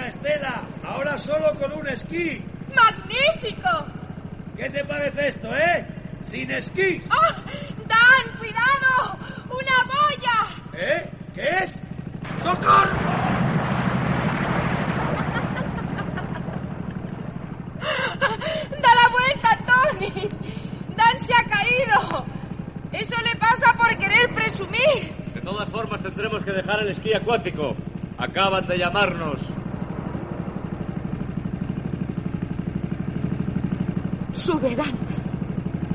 Mira, Estela, ahora solo con un esquí. ¡Magnífico! ¿Qué te parece esto, eh? Sin esquí. ¡Oh! Dan, cuidado! ¡Una boya! ¿Eh? ¿Qué es? ¡Socorro! ¡Da la vuelta, Tony! ¡Dan se ha caído! Eso le pasa por querer presumir. De todas formas, tendremos que dejar el esquí acuático. Acaban de llamarnos. Sube, Dan.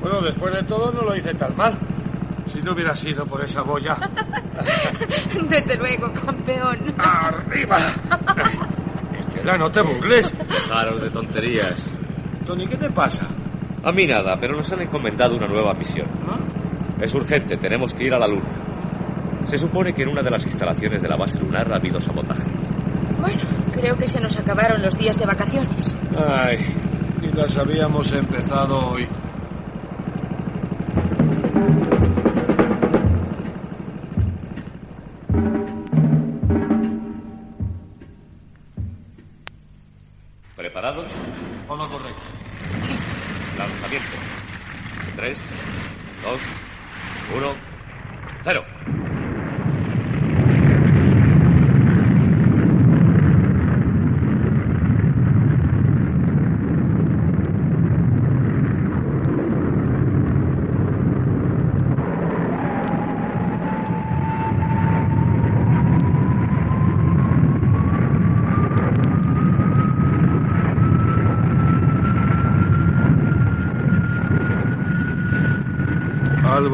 Bueno, después de todo no lo hice tan mal. Si no hubiera sido por esa boya. Desde luego, campeón. ¡Arriba! Estela, no te burles. Dejaros de tonterías. Tony, ¿qué te pasa? A mí nada, pero nos han encomendado una nueva misión. Es urgente, tenemos que ir a la Luna. Se supone que en una de las instalaciones de la base lunar ha habido sabotaje. Bueno, creo que se nos acabaron los días de vacaciones. Ay, y las habíamos empezado hoy. ¿Preparados? Todo correcto. Lanzamiento. Tres, dos, uno, cero.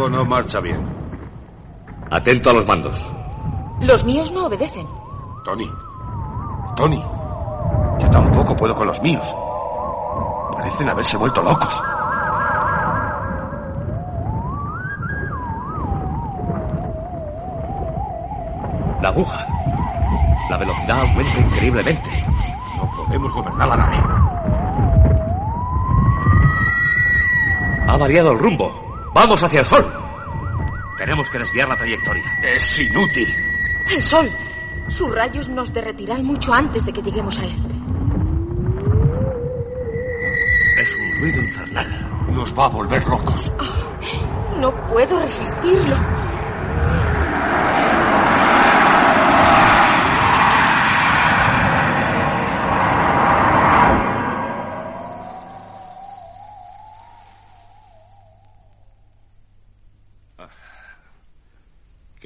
Algo no marcha bien. Atento a los mandos. Los míos no obedecen. Tony. Tony. Yo tampoco puedo con los míos. Parecen haberse vuelto locos. La aguja. La velocidad aumenta increíblemente. No podemos gobernar la nave. Ha variado el rumbo. Vamos hacia el sol. Tenemos que desviar la trayectoria. Es inútil. El sol. Sus rayos nos derretirán mucho antes de que lleguemos a él. Es un ruido infernal. Nos va a volver locos. No puedo resistirlo.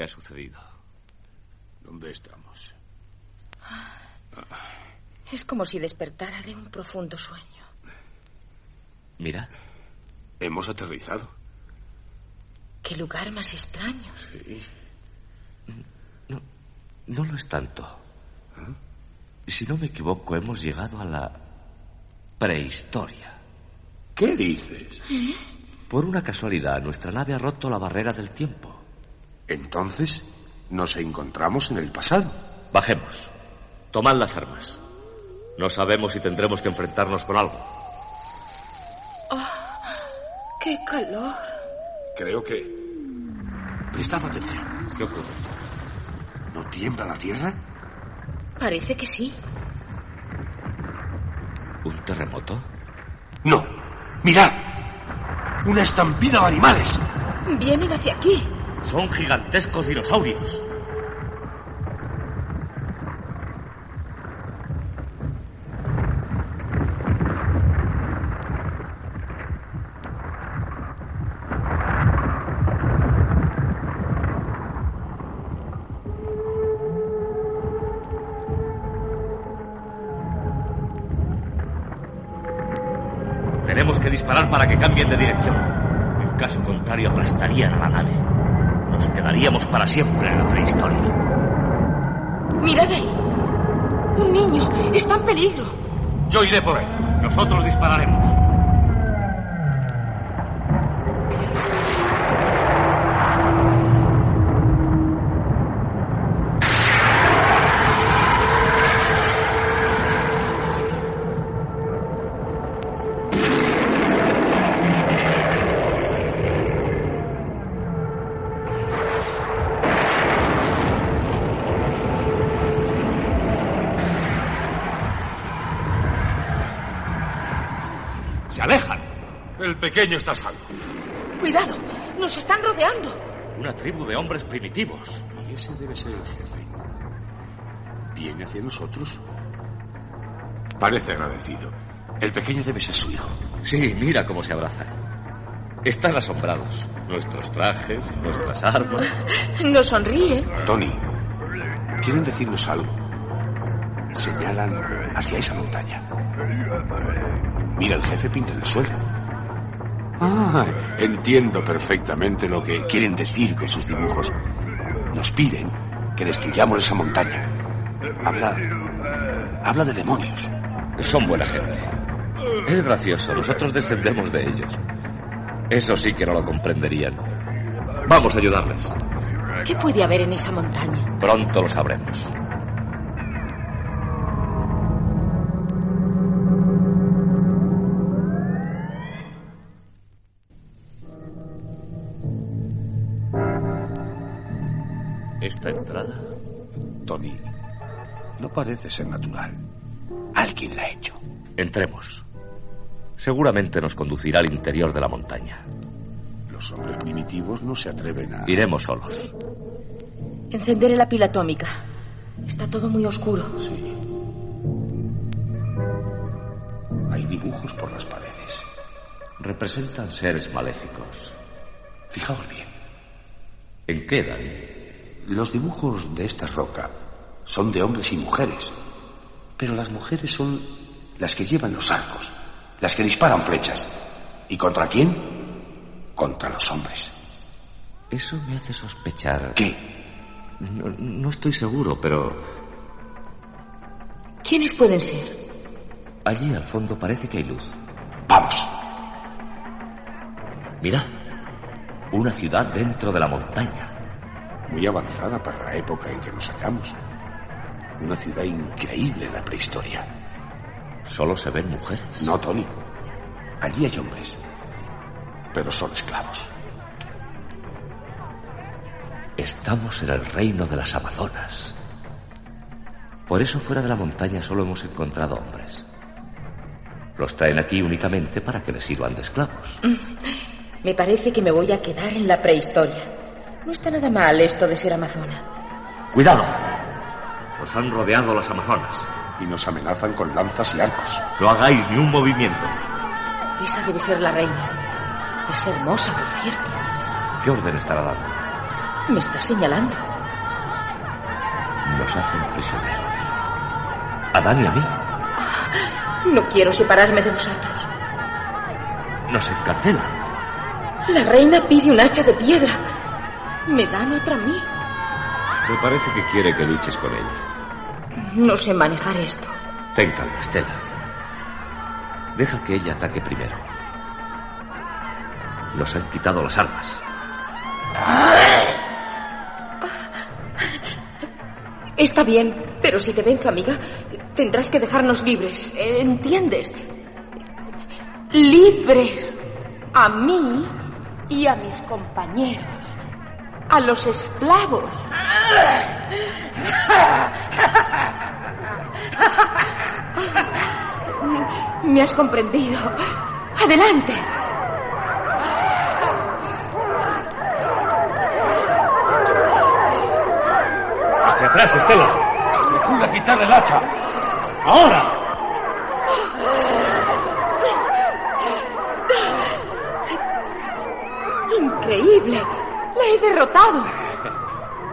Ha sucedido? ¿Dónde estamos? Es como si despertara de un profundo sueño. Mira. Hemos aterrizado. Qué lugar más extraño. Sí. No, no lo es tanto. Si no me equivoco, hemos llegado a la prehistoria. ¿Qué dices? Por una casualidad, nuestra nave ha roto la barrera del tiempo. Entonces, nos encontramos en el pasado. Bajemos. Tomad las armas. No sabemos si tendremos que enfrentarnos con algo. ¡Qué calor! Creo que... Prestad atención. ¿Qué ocurre? ¿No tiembla la tierra? Parece que sí. ¿Un terremoto? No. Mirad. Una estampida de animales. Vienen hacia aquí. Son gigantescos dinosaurios. Tenemos que disparar para que cambien de dirección. En caso contrario, aplastarían a la nave. Nos quedaríamos para siempre en la prehistoria. Mirad ahí. Un niño. Está en peligro. Yo iré por él. Nosotros dispararemos. El pequeño está salvo. Cuidado. Nos están rodeando. Una tribu de hombres primitivos. Y ese debe ser el jefe. ¿Viene hacia nosotros? Parece agradecido. El pequeño debe ser su hijo. Sí, mira cómo se abrazan. Están asombrados. Nuestros trajes, nuestras armas. Nos sonríe. Tony, quieren decirnos algo. Señalan hacia esa montaña. Mira, el jefe pinta en el suelo. Ah, entiendo perfectamente lo que quieren decir con sus dibujos. Nos piden que destruyamos esa montaña. Habla. Habla de demonios. Son buena gente. Es gracioso, nosotros descendemos de ellos. Eso sí que no lo comprenderían. Vamos a ayudarles. ¿Qué puede haber en esa montaña? Pronto lo sabremos. Esta entrada. Tony, no parece ser natural. Alguien la ha hecho. Entremos. Seguramente nos conducirá al interior de la montaña. Los hombres primitivos no se atreven a... Iremos solos. Encenderé la pila atómica. Está todo muy oscuro. Sí. Hay dibujos por las paredes. Representan seres maléficos. Fijaos bien. ¿En qué, Dani? Los dibujos de esta roca son de hombres y mujeres. Pero las mujeres son las que llevan los arcos, las que disparan flechas. ¿Y contra quién? Contra los hombres. Eso me hace sospechar. ¿Qué? No, no estoy seguro, pero ¿Quiénes pueden ser? allí al fondo parece que hay luz. Vamos. Mirad, una ciudad dentro de la montaña. Muy avanzada para la época en que nos hallamos. Una ciudad increíble en la prehistoria. Solo se ven mujeres. No, Tony. Allí hay hombres. Pero son esclavos. Estamos en el reino de las Amazonas. Por eso fuera de la montaña solo hemos encontrado hombres. Los traen aquí únicamente para que les sirvan de esclavos. Me parece que me voy a quedar en la prehistoria. No está nada mal esto de ser amazona. ¡Cuidado! Nos han rodeado las Amazonas. Y nos amenazan con lanzas y arcos. No hagáis ni un movimiento. Esa debe ser la reina. Es hermosa, por cierto. ¿Qué orden estará dando? Me está señalando. Nos hacen prisioneros. A Dan y a mí. No quiero separarme de vosotros. Nos encarcelan. La reina pide un hacha de piedra. Me dan otra a mí. Me parece que quiere que luches con ella. No sé manejar esto. Ten calma, Estela. Deja que ella ataque primero. Nos han quitado las armas. Está bien, pero si te venzo, amiga, tendrás que dejarnos libres. ¿Entiendes? Libres. A mí y a mis compañeros. A los esclavos. Me has comprendido. Adelante. ¡Hacia atrás, Estela! ¡Recuerda quitarle el hacha! ¡Ahora! Increíble. He derrotado.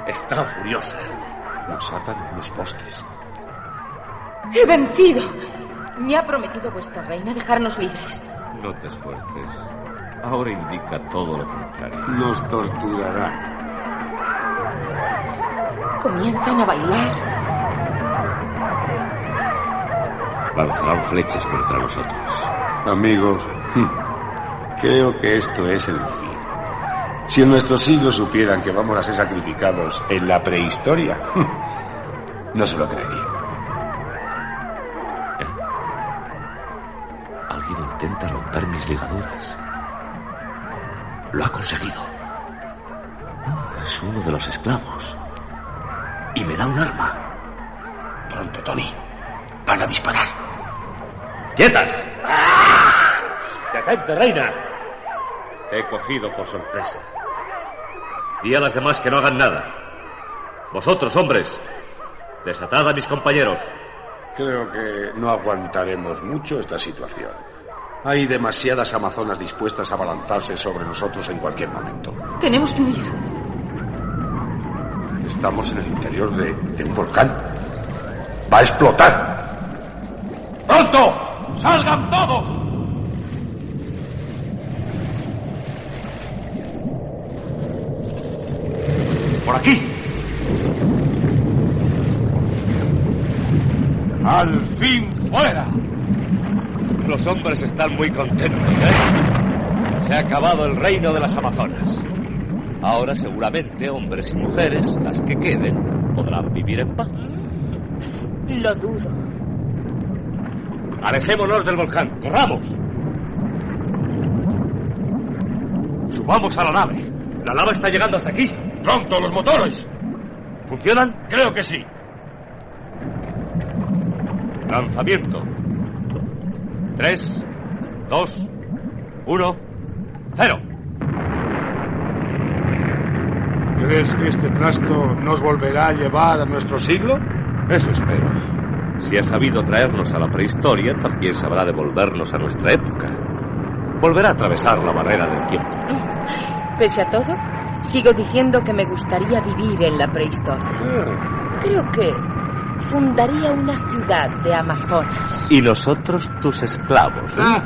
Está furiosa. Nos atan en unos postes. He vencido. Me ha prometido vuestra reina dejarnos libres. No te esfuerces. Ahora indica todo lo contrario. Nos torturarán. Comienzan a bailar. Lanzarán flechas contra nosotros. Amigos, hmm, creo que esto es el fin. Si en nuestros siglos supieran que vamos a ser sacrificados en la prehistoria, no se lo creerían. Alguien intenta romper mis ligaduras. Lo ha conseguido. Es uno de los esclavos. Y me da un arma. Pronto, Tony. Van a disparar. ¡Quietas! ¡Detente, reina! Te he cogido por sorpresa. Di a las demás que no hagan nada. Vosotros, hombres, desatad a mis compañeros. Creo que no aguantaremos mucho esta situación. Hay demasiadas amazonas dispuestas a abalanzarse sobre nosotros en cualquier momento. Tenemos que huir. Estamos en el interior de, de un volcán. ¡Va a explotar! ¡Pronto! ¡Salgan todos! ¡Por aquí! ¡Al fin fuera! Los hombres están muy contentos, ¿eh? Se ha acabado el reino de las Amazonas. Ahora seguramente hombres y mujeres, las que queden, podrán vivir en paz. Lo dudo. Alejémonos del volcán, corramos. Subamos a la nave. La lava está llegando hasta aquí. ¡Pronto, los motores! ¿Funcionan? Creo que sí. Lanzamiento. Tres, dos, uno, cero. ¿Crees que este trasto nos volverá a llevar a nuestro siglo? Eso espero. Si ha sabido traernos a la prehistoria, también sabrá devolvernos a nuestra época. Volverá a atravesar la barrera del tiempo. Pese a todo, sigo diciendo que me gustaría vivir en la prehistoria. Creo que fundaría una ciudad de Amazonas. Y nosotros tus esclavos. ¿eh?